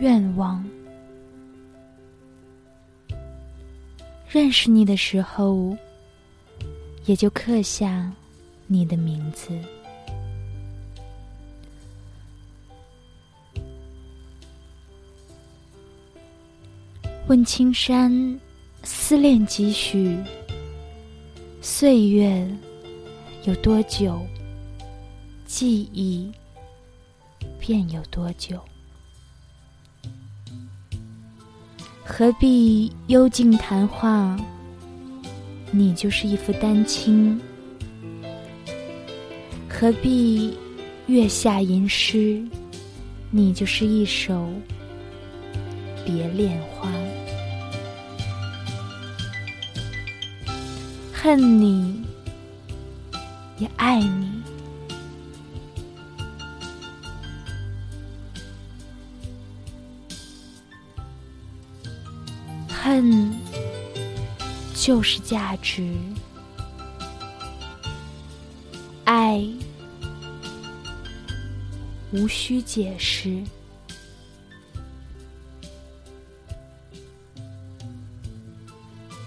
愿望。认识你的时候，也就刻下你的名字。问青山，思恋几许？岁月有多久？记忆便有多久？何必幽静谈话？你就是一副丹青。何必月下吟诗？你就是一首别恋花。恨你，也爱你。恨就是价值，爱无需解释。